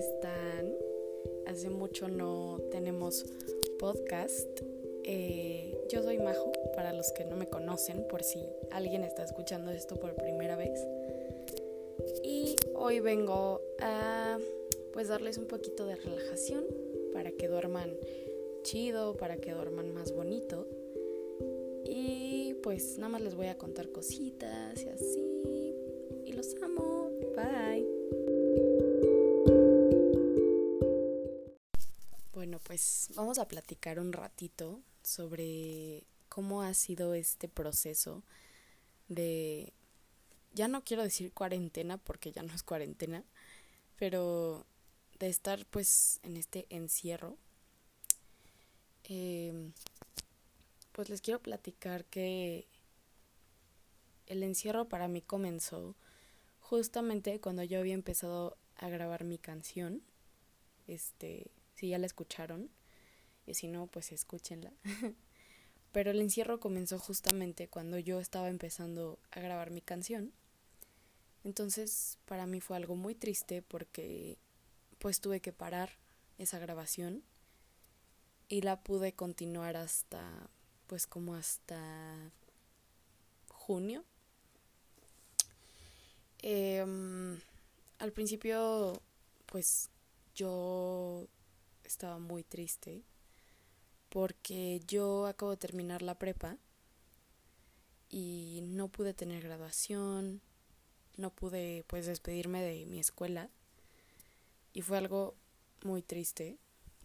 están? Hace mucho no tenemos podcast. Eh, yo soy Majo, para los que no me conocen, por si alguien está escuchando esto por primera vez. Y hoy vengo a pues darles un poquito de relajación para que duerman chido, para que duerman más bonito. Y pues nada más les voy a contar cositas y así. Pues vamos a platicar un ratito sobre cómo ha sido este proceso de, ya no quiero decir cuarentena porque ya no es cuarentena, pero de estar pues en este encierro. Eh, pues les quiero platicar que el encierro para mí comenzó justamente cuando yo había empezado a grabar mi canción. Este, si ya la escucharon, y si no, pues escúchenla. Pero el encierro comenzó justamente cuando yo estaba empezando a grabar mi canción. Entonces, para mí fue algo muy triste porque pues tuve que parar esa grabación y la pude continuar hasta pues como hasta junio. Em, al principio pues yo estaba muy triste porque yo acabo de terminar la prepa y no pude tener graduación, no pude pues despedirme de mi escuela y fue algo muy triste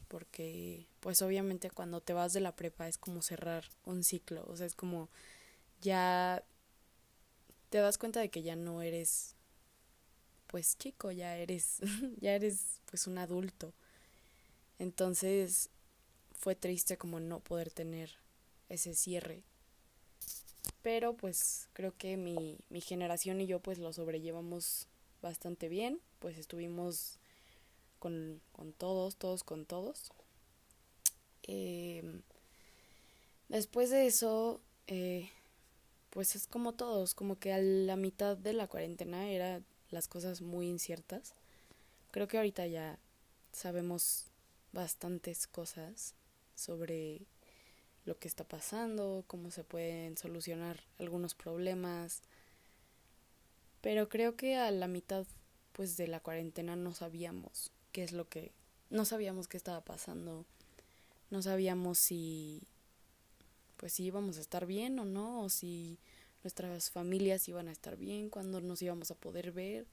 porque pues obviamente cuando te vas de la prepa es como cerrar un ciclo, o sea, es como ya te das cuenta de que ya no eres pues chico, ya eres ya eres pues un adulto. Entonces fue triste como no poder tener ese cierre. Pero pues creo que mi, mi generación y yo pues lo sobrellevamos bastante bien, pues estuvimos con, con todos, todos con todos. Eh, después de eso, eh, pues es como todos, como que a la mitad de la cuarentena eran las cosas muy inciertas. Creo que ahorita ya sabemos bastantes cosas sobre lo que está pasando, cómo se pueden solucionar algunos problemas. Pero creo que a la mitad pues de la cuarentena no sabíamos qué es lo que no sabíamos qué estaba pasando. No sabíamos si pues si íbamos a estar bien o no o si nuestras familias iban a estar bien, cuando nos íbamos a poder ver.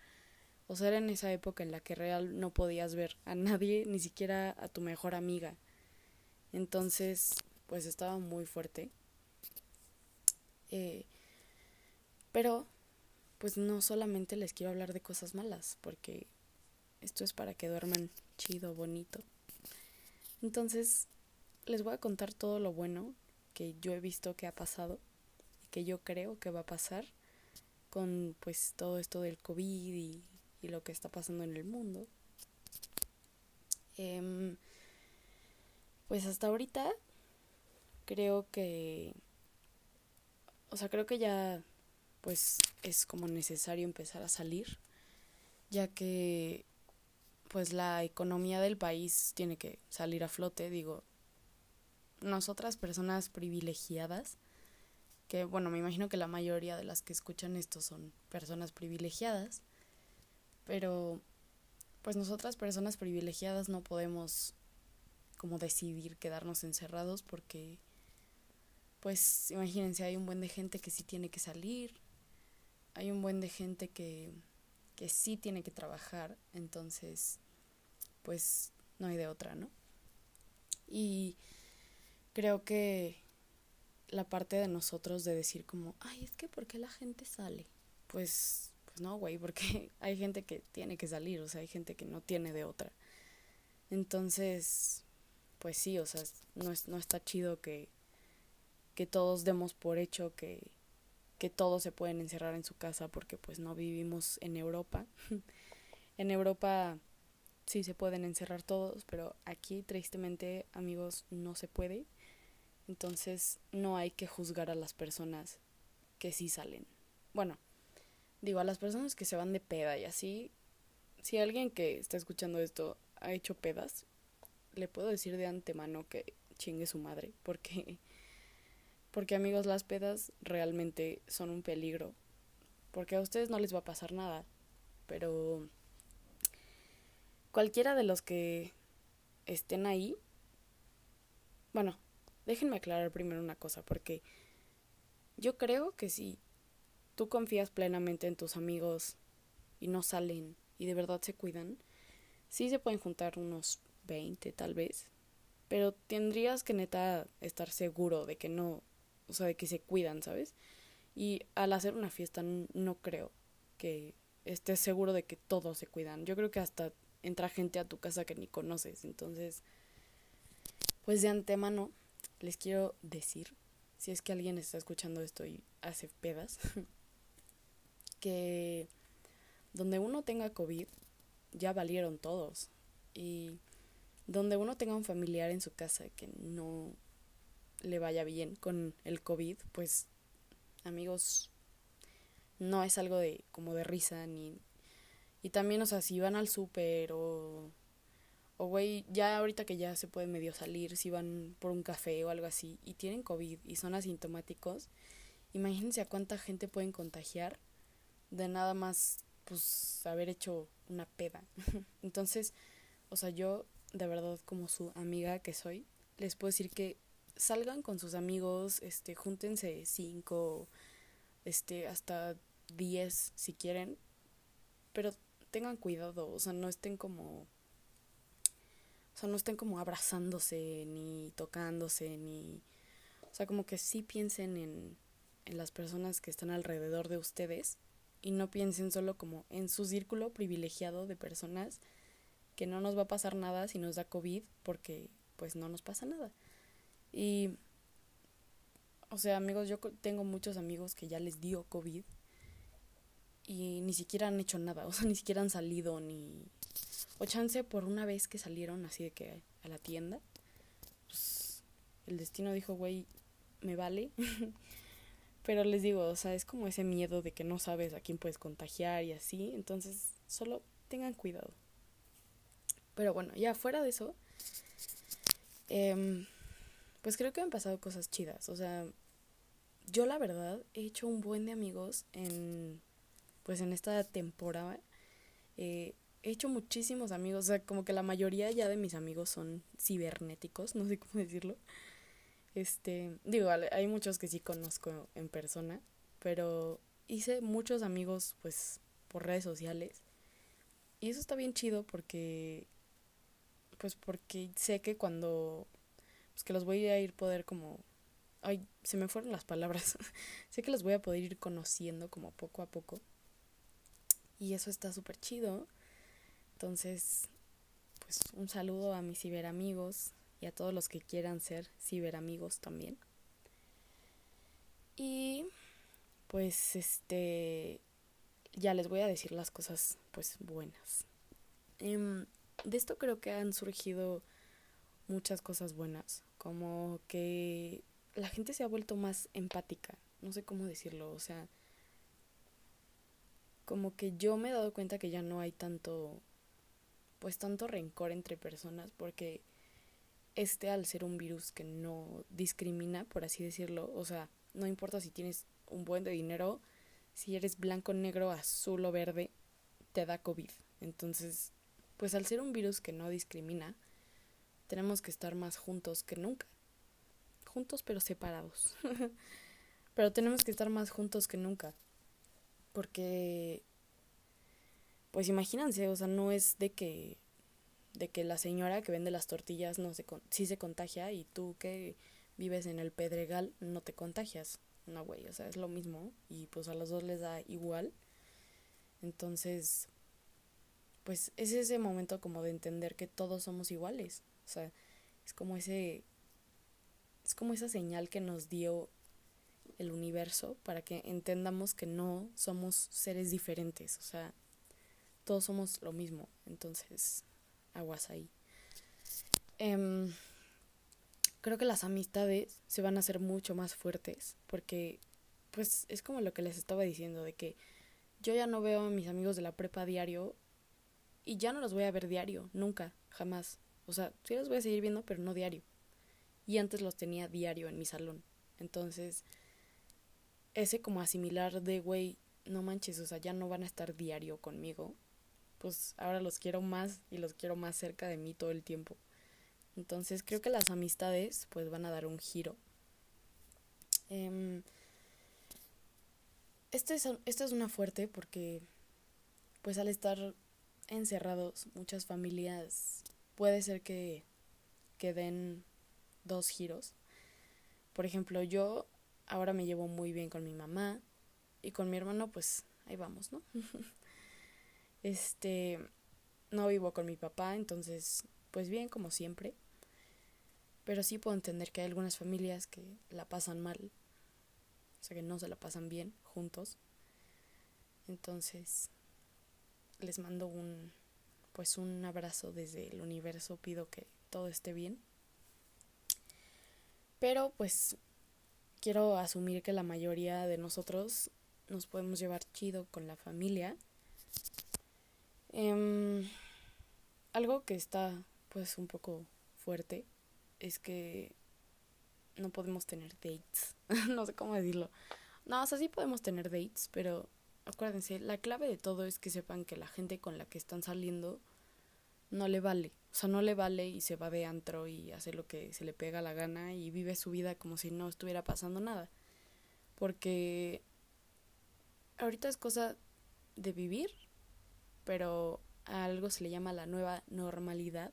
O sea, era en esa época en la que real no podías ver a nadie, ni siquiera a tu mejor amiga. Entonces, pues estaba muy fuerte. Eh, pero, pues no solamente les quiero hablar de cosas malas, porque esto es para que duerman chido, bonito. Entonces, les voy a contar todo lo bueno que yo he visto que ha pasado y que yo creo que va a pasar con pues todo esto del COVID y, y lo que está pasando en el mundo. Eh, pues hasta ahorita creo que, o sea, creo que ya pues es como necesario empezar a salir, ya que pues la economía del país tiene que salir a flote, digo, nosotras personas privilegiadas, que bueno, me imagino que la mayoría de las que escuchan esto son personas privilegiadas, pero pues nosotras personas privilegiadas no podemos como decidir quedarnos encerrados porque pues imagínense, hay un buen de gente que sí tiene que salir, hay un buen de gente que, que sí tiene que trabajar, entonces pues no hay de otra, ¿no? Y creo que la parte de nosotros de decir como, ay, es que ¿por qué la gente sale? Pues, pues no, güey, porque hay gente que tiene que salir, o sea, hay gente que no tiene de otra. Entonces, pues sí, o sea, no, es, no está chido que, que todos demos por hecho que, que todos se pueden encerrar en su casa porque pues no vivimos en Europa. en Europa sí se pueden encerrar todos, pero aquí tristemente amigos no se puede. Entonces no hay que juzgar a las personas que sí salen. Bueno, digo, a las personas que se van de peda y así, si alguien que está escuchando esto ha hecho pedas, le puedo decir de antemano que chingue su madre, porque porque amigos, las pedas realmente son un peligro, porque a ustedes no les va a pasar nada, pero cualquiera de los que estén ahí, bueno, déjenme aclarar primero una cosa, porque yo creo que si tú confías plenamente en tus amigos y no salen y de verdad se cuidan, sí se pueden juntar unos 20 tal vez, pero tendrías que neta estar seguro de que no, o sea, de que se cuidan, ¿sabes? Y al hacer una fiesta no creo que estés seguro de que todos se cuidan. Yo creo que hasta entra gente a tu casa que ni conoces. Entonces, pues de antemano les quiero decir, si es que alguien está escuchando esto y hace pedas, que donde uno tenga COVID, ya valieron todos. Y donde uno tenga un familiar en su casa que no le vaya bien con el COVID, pues amigos, no es algo de como de risa ni y también, o sea, si van al súper o o güey, ya ahorita que ya se puede medio salir, si van por un café o algo así y tienen COVID y son asintomáticos, imagínense a cuánta gente pueden contagiar de nada más pues haber hecho una peda. Entonces, o sea, yo de verdad como su amiga que soy, les puedo decir que salgan con sus amigos, este, júntense cinco, este, hasta diez si quieren, pero tengan cuidado, o sea, no estén como, o sea, no estén como abrazándose, ni tocándose, ni, o sea, como que sí piensen en, en las personas que están alrededor de ustedes y no piensen solo como en su círculo privilegiado de personas que no nos va a pasar nada si nos da COVID porque pues no nos pasa nada. Y, o sea, amigos, yo tengo muchos amigos que ya les dio COVID y ni siquiera han hecho nada, o sea, ni siquiera han salido ni... O chance por una vez que salieron así de que a la tienda, pues el destino dijo, güey, me vale. Pero les digo, o sea, es como ese miedo de que no sabes a quién puedes contagiar y así, entonces solo tengan cuidado. Pero bueno, ya fuera de eso, eh, pues creo que han pasado cosas chidas. O sea, yo la verdad he hecho un buen de amigos en, pues en esta temporada. Eh, he hecho muchísimos amigos, o sea, como que la mayoría ya de mis amigos son cibernéticos, no sé cómo decirlo. Este, digo, hay muchos que sí conozco en persona, pero hice muchos amigos pues por redes sociales. Y eso está bien chido porque pues porque sé que cuando pues que los voy a ir poder como ay, se me fueron las palabras. sé que los voy a poder ir conociendo como poco a poco. Y eso está súper chido. Entonces, pues un saludo a mis ciberamigos y a todos los que quieran ser ciberamigos también. Y pues este ya les voy a decir las cosas pues buenas. Em, de esto creo que han surgido muchas cosas buenas, como que la gente se ha vuelto más empática, no sé cómo decirlo, o sea, como que yo me he dado cuenta que ya no hay tanto, pues tanto rencor entre personas, porque este al ser un virus que no discrimina, por así decirlo, o sea, no importa si tienes un buen de dinero, si eres blanco, negro, azul o verde, te da COVID. Entonces, pues al ser un virus que no discrimina, tenemos que estar más juntos que nunca. Juntos pero separados. pero tenemos que estar más juntos que nunca. Porque, pues imagínense, o sea, no es de que, de que la señora que vende las tortillas no se, sí se contagia y tú que vives en el Pedregal no te contagias. No, güey, o sea, es lo mismo y pues a los dos les da igual. Entonces, pues es ese momento como de entender que todos somos iguales. O sea, es como ese es como esa señal que nos dio el universo para que entendamos que no somos seres diferentes, o sea, todos somos lo mismo, entonces, aguas ahí. Em, creo que las amistades se van a hacer mucho más fuertes porque, pues, es como lo que les estaba diciendo, de que yo ya no veo a mis amigos de la prepa diario y ya no los voy a ver diario, nunca, jamás. O sea, sí los voy a seguir viendo, pero no diario. Y antes los tenía diario en mi salón. Entonces, ese como asimilar de, güey, no manches, o sea, ya no van a estar diario conmigo. Pues ahora los quiero más y los quiero más cerca de mí todo el tiempo. Entonces creo que las amistades pues van a dar un giro. Eh, este es, esta es una fuerte porque pues al estar encerrados muchas familias puede ser que, que den dos giros. Por ejemplo, yo ahora me llevo muy bien con mi mamá y con mi hermano pues ahí vamos, ¿no? este, no vivo con mi papá, entonces pues bien como siempre. Pero sí puedo entender que hay algunas familias que la pasan mal, o sea que no se la pasan bien juntos. Entonces, les mando un pues un abrazo desde el universo, pido que todo esté bien. Pero pues quiero asumir que la mayoría de nosotros nos podemos llevar chido con la familia. Em, algo que está pues un poco fuerte es que no podemos tener dates. no sé cómo decirlo. No, o sea, sí podemos tener dates, pero acuérdense, la clave de todo es que sepan que la gente con la que están saliendo no le vale. O sea, no le vale y se va de antro y hace lo que se le pega la gana y vive su vida como si no estuviera pasando nada. Porque ahorita es cosa de vivir, pero a algo se le llama la nueva normalidad.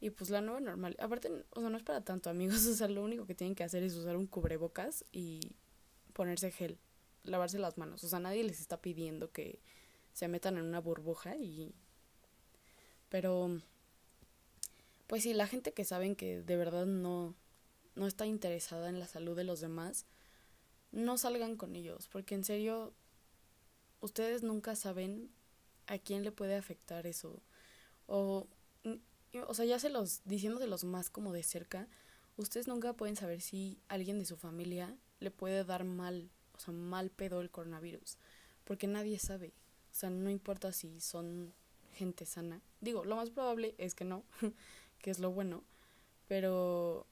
Y pues la nueva normalidad, aparte, o sea, no es para tanto, amigos, o sea, lo único que tienen que hacer es usar un cubrebocas y ponerse gel lavarse las manos. O sea, nadie les está pidiendo que se metan en una burbuja y... Pero... Pues sí, la gente que saben que de verdad no, no está interesada en la salud de los demás, no salgan con ellos, porque en serio, ustedes nunca saben a quién le puede afectar eso. O, o sea, ya se los, diciéndoselos más como de cerca, ustedes nunca pueden saber si alguien de su familia le puede dar mal o sea, mal pedo el coronavirus, porque nadie sabe, o sea, no importa si son gente sana, digo, lo más probable es que no, que es lo bueno, pero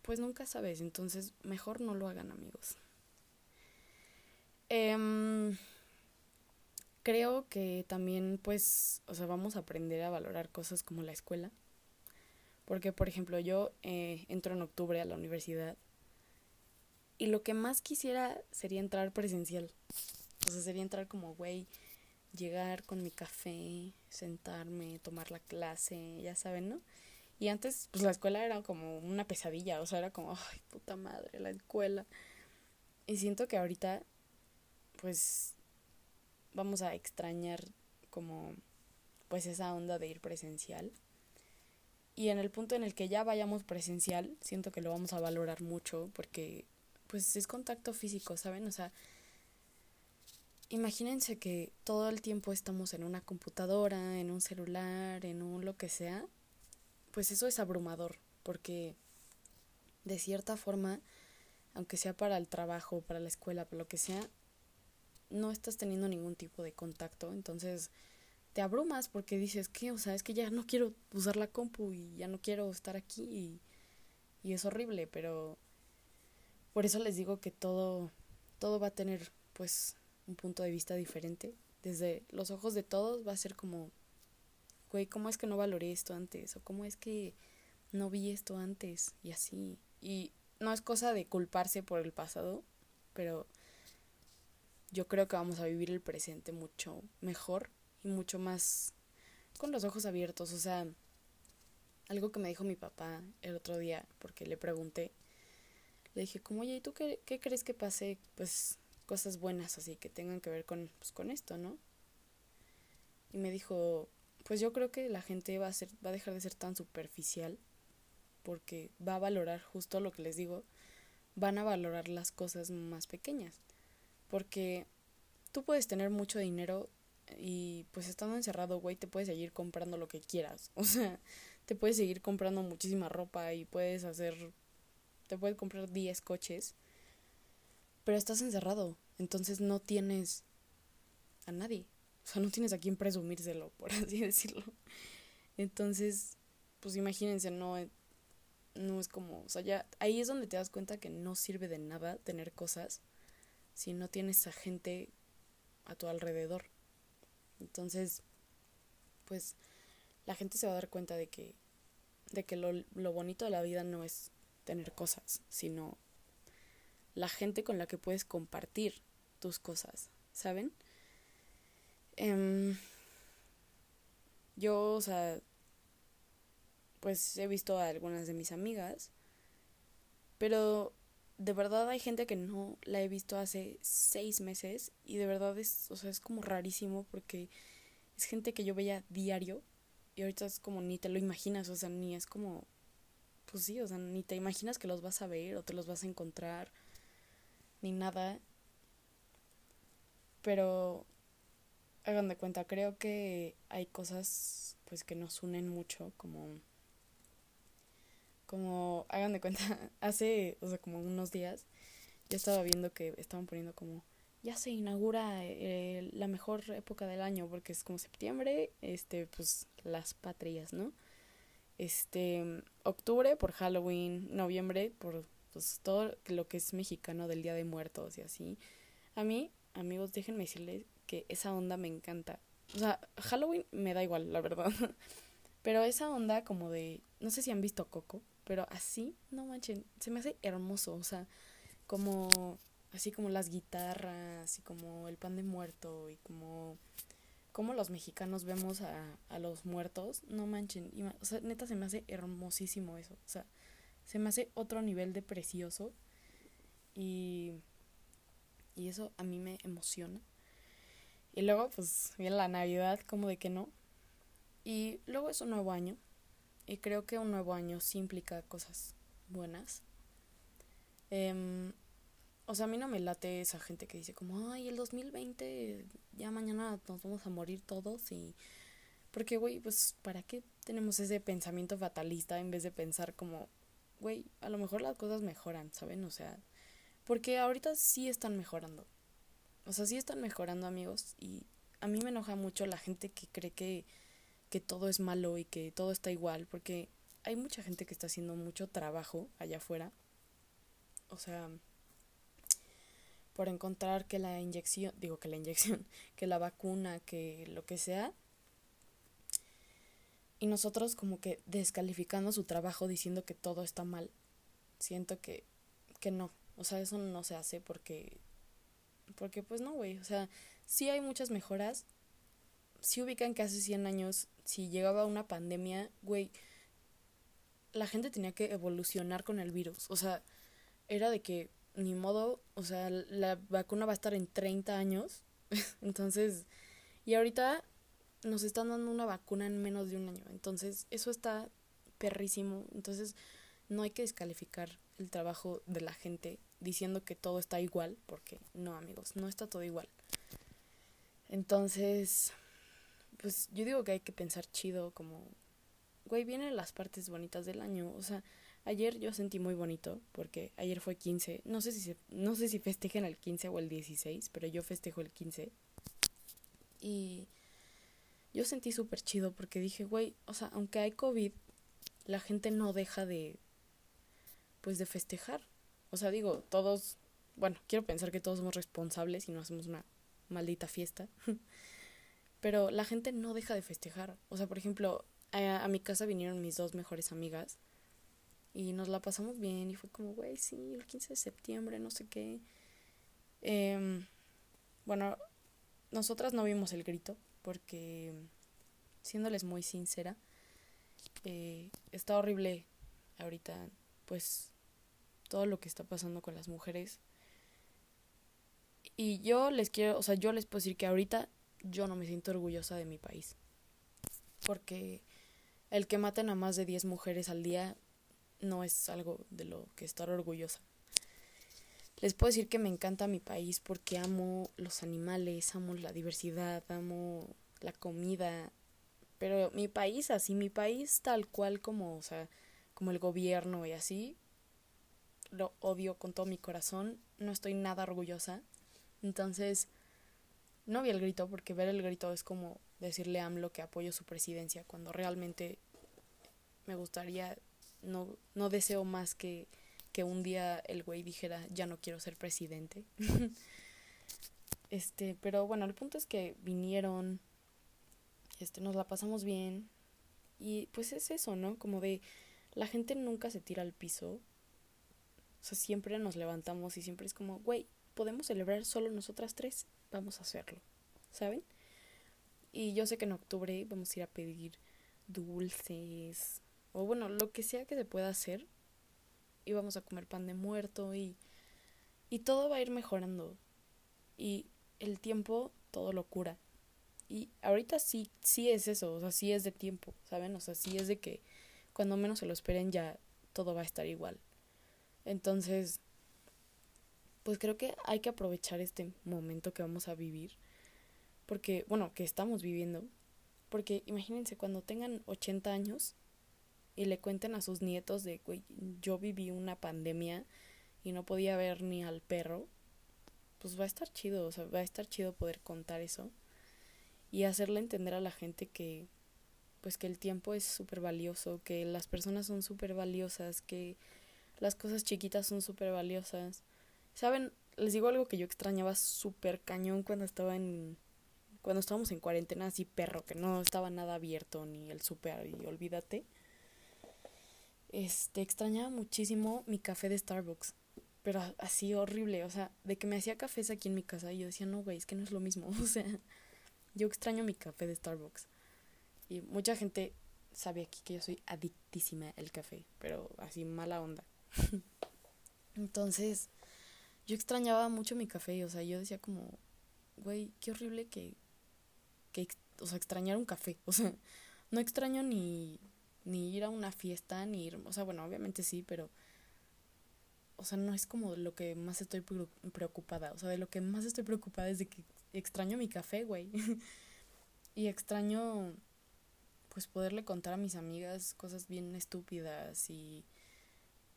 pues nunca sabes, entonces mejor no lo hagan amigos. Eh, creo que también pues, o sea, vamos a aprender a valorar cosas como la escuela, porque por ejemplo yo eh, entro en octubre a la universidad y lo que más quisiera sería entrar presencial. O sea, sería entrar como, güey, llegar con mi café, sentarme, tomar la clase, ya saben, ¿no? Y antes, pues la escuela era como una pesadilla, o sea, era como, ay, puta madre, la escuela. Y siento que ahorita, pues, vamos a extrañar como, pues, esa onda de ir presencial. Y en el punto en el que ya vayamos presencial, siento que lo vamos a valorar mucho porque pues es contacto físico, ¿saben? O sea, imagínense que todo el tiempo estamos en una computadora, en un celular, en un lo que sea, pues eso es abrumador, porque de cierta forma, aunque sea para el trabajo, para la escuela, para lo que sea, no estás teniendo ningún tipo de contacto, entonces te abrumas porque dices que, o sea, es que ya no quiero usar la compu y ya no quiero estar aquí y, y es horrible, pero por eso les digo que todo, todo va a tener pues un punto de vista diferente. Desde los ojos de todos va a ser como, güey, ¿cómo es que no valoré esto antes? O cómo es que no vi esto antes y así. Y no es cosa de culparse por el pasado, pero yo creo que vamos a vivir el presente mucho mejor y mucho más con los ojos abiertos. O sea, algo que me dijo mi papá el otro día, porque le pregunté, le dije como, oye, ¿y tú qué, qué crees que pase? Pues cosas buenas así que tengan que ver con, pues, con esto, ¿no? Y me dijo, pues yo creo que la gente va a, ser, va a dejar de ser tan superficial porque va a valorar justo lo que les digo, van a valorar las cosas más pequeñas. Porque tú puedes tener mucho dinero y pues estando encerrado, güey, te puedes seguir comprando lo que quieras. O sea, te puedes seguir comprando muchísima ropa y puedes hacer te puedes comprar 10 coches, pero estás encerrado, entonces no tienes a nadie. O sea, no tienes a quién presumírselo, por así decirlo. Entonces, pues imagínense, no, no es como, o sea, ya ahí es donde te das cuenta que no sirve de nada tener cosas si no tienes a gente a tu alrededor. Entonces, pues la gente se va a dar cuenta de que de que lo, lo bonito de la vida no es tener cosas, sino la gente con la que puedes compartir tus cosas, ¿saben? Em, yo, o sea, pues he visto a algunas de mis amigas, pero de verdad hay gente que no la he visto hace seis meses y de verdad es, o sea, es como rarísimo porque es gente que yo veía diario y ahorita es como ni te lo imaginas, o sea, ni es como, pues sí, o sea, ni te imaginas que los vas a ver o te los vas a encontrar, ni nada. Pero, hagan de cuenta, creo que hay cosas pues que nos unen mucho, como, como, hagan de cuenta, hace, o sea, como unos días, yo estaba viendo que estaban poniendo como ya se inaugura eh, la mejor época del año porque es como septiembre, este, pues las patrias, ¿no? Este, octubre por Halloween, noviembre por pues todo lo que es mexicano del Día de Muertos y así. A mí, amigos, déjenme decirles que esa onda me encanta. O sea, Halloween me da igual, la verdad. Pero esa onda como de, no sé si han visto Coco, pero así, no manchen, se me hace hermoso, o sea, como así como las guitarras y como el pan de muerto y como como los mexicanos vemos a, a los muertos, no manchen, o sea, neta se me hace hermosísimo eso, o sea, se me hace otro nivel de precioso y, y eso a mí me emociona. Y luego pues viene la Navidad, como de que no. Y luego es un nuevo año y creo que un nuevo año sí implica cosas buenas. Eh, o sea, a mí no me late esa gente que dice como, ay, el 2020, ya mañana nos vamos a morir todos y... Porque, güey, pues, ¿para qué tenemos ese pensamiento fatalista en vez de pensar como, güey, a lo mejor las cosas mejoran, ¿saben? O sea, porque ahorita sí están mejorando. O sea, sí están mejorando, amigos, y a mí me enoja mucho la gente que cree que, que todo es malo y que todo está igual, porque hay mucha gente que está haciendo mucho trabajo allá afuera. O sea, por encontrar que la inyección, digo que la inyección, que la vacuna, que lo que sea, y nosotros como que descalificando su trabajo diciendo que todo está mal. Siento que, que no, o sea, eso no se hace porque, porque pues no, güey, o sea, sí hay muchas mejoras, sí ubican que hace 100 años, si llegaba una pandemia, güey, la gente tenía que evolucionar con el virus, o sea, era de que ni modo, o sea, la vacuna va a estar en 30 años. Entonces, y ahorita nos están dando una vacuna en menos de un año. Entonces, eso está perrísimo. Entonces, no hay que descalificar el trabajo de la gente diciendo que todo está igual, porque no, amigos, no está todo igual. Entonces, pues yo digo que hay que pensar chido, como, güey, vienen las partes bonitas del año. O sea, Ayer yo sentí muy bonito porque ayer fue 15. No sé si se, no sé si festejen el 15 o el 16, pero yo festejo el 15. Y yo sentí súper chido porque dije, güey, o sea, aunque hay COVID, la gente no deja de pues de festejar. O sea, digo, todos, bueno, quiero pensar que todos somos responsables y no hacemos una maldita fiesta. Pero la gente no deja de festejar. O sea, por ejemplo, a, mi casa vinieron mis dos mejores amigas y nos la pasamos bien y fue como, güey, sí, el 15 de septiembre, no sé qué. Eh, bueno, nosotras no vimos el grito porque, siéndoles muy sincera, eh, está horrible ahorita, pues, todo lo que está pasando con las mujeres. Y yo les quiero, o sea, yo les puedo decir que ahorita yo no me siento orgullosa de mi país. Porque el que maten a más de 10 mujeres al día no es algo de lo que estar orgullosa. Les puedo decir que me encanta mi país porque amo los animales, amo la diversidad, amo la comida, pero mi país así, mi país tal cual como, o sea, como el gobierno y así, lo odio con todo mi corazón, no estoy nada orgullosa. Entonces, no vi el grito porque ver el grito es como decirle a AMLO que apoyo su presidencia cuando realmente me gustaría, no, no deseo más que, que un día el güey dijera ya no quiero ser presidente. este, pero bueno, el punto es que vinieron, este, nos la pasamos bien y pues es eso, ¿no? Como de la gente nunca se tira al piso. O sea, siempre nos levantamos y siempre es como, güey, podemos celebrar solo nosotras tres, vamos a hacerlo, ¿saben? Y yo sé que en octubre vamos a ir a pedir dulces o bueno, lo que sea que se pueda hacer. Y vamos a comer pan de muerto y y todo va a ir mejorando. Y el tiempo todo lo cura. Y ahorita sí sí es eso, o sea, sí es de tiempo, ¿saben? O sea, sí es de que cuando menos se lo esperen ya todo va a estar igual. Entonces, pues creo que hay que aprovechar este momento que vamos a vivir, porque, bueno, que estamos viviendo, porque imagínense cuando tengan 80 años y le cuenten a sus nietos de, güey, yo viví una pandemia y no podía ver ni al perro, pues va a estar chido, o sea, va a estar chido poder contar eso y hacerle entender a la gente que, pues que el tiempo es súper valioso, que las personas son súper valiosas, que las cosas chiquitas son súper valiosas ¿Saben? Les digo algo que yo extrañaba súper cañón cuando estaba en... Cuando estábamos en cuarentena así perro, que no estaba nada abierto ni el súper y olvídate. Este, extrañaba muchísimo mi café de Starbucks. Pero así horrible, o sea, de que me hacía cafés aquí en mi casa y yo decía, no, güey, es que no es lo mismo. O sea, yo extraño mi café de Starbucks. Y mucha gente sabe aquí que yo soy adictísima al café, pero así mala onda. Entonces, yo extrañaba mucho mi café, o sea, yo decía como, güey, qué horrible que, que, o sea, extrañar un café, o sea, no extraño ni, ni ir a una fiesta, ni ir, o sea, bueno, obviamente sí, pero, o sea, no es como lo que más estoy preocupada, o sea, de lo que más estoy preocupada es de que extraño mi café, güey, y extraño, pues, poderle contar a mis amigas cosas bien estúpidas y,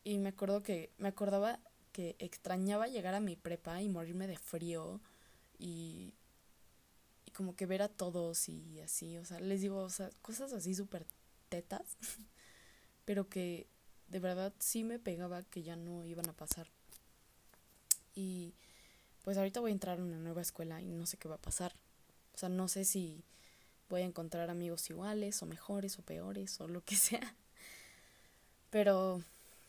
y me acuerdo que, me acordaba que extrañaba llegar a mi prepa y morirme de frío y, y como que ver a todos y así, o sea, les digo, o sea, cosas así súper tetas, pero que de verdad sí me pegaba que ya no iban a pasar. Y pues ahorita voy a entrar a una nueva escuela y no sé qué va a pasar. O sea, no sé si voy a encontrar amigos iguales o mejores o peores o lo que sea. Pero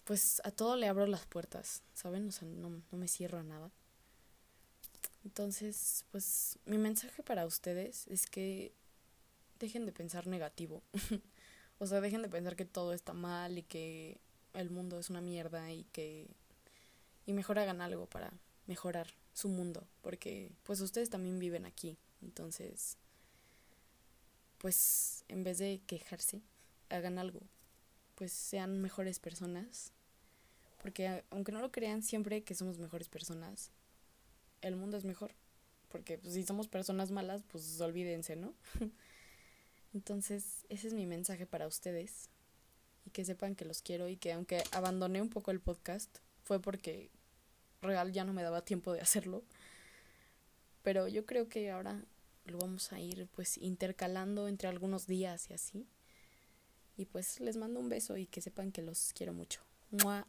pues a todo le abro las puertas, ¿saben? O sea, no, no me cierro a nada. Entonces, pues mi mensaje para ustedes es que dejen de pensar negativo. o sea, dejen de pensar que todo está mal y que el mundo es una mierda y que y mejor hagan algo para mejorar su mundo, porque pues ustedes también viven aquí. Entonces, pues en vez de quejarse, hagan algo. Pues sean mejores personas porque aunque no lo crean, siempre que somos mejores personas, el mundo es mejor. Porque pues, si somos personas malas, pues olvídense, ¿no? Entonces, ese es mi mensaje para ustedes. Y que sepan que los quiero y que aunque abandoné un poco el podcast, fue porque real ya no me daba tiempo de hacerlo. Pero yo creo que ahora lo vamos a ir pues intercalando entre algunos días y así. Y pues les mando un beso y que sepan que los quiero mucho. Mua.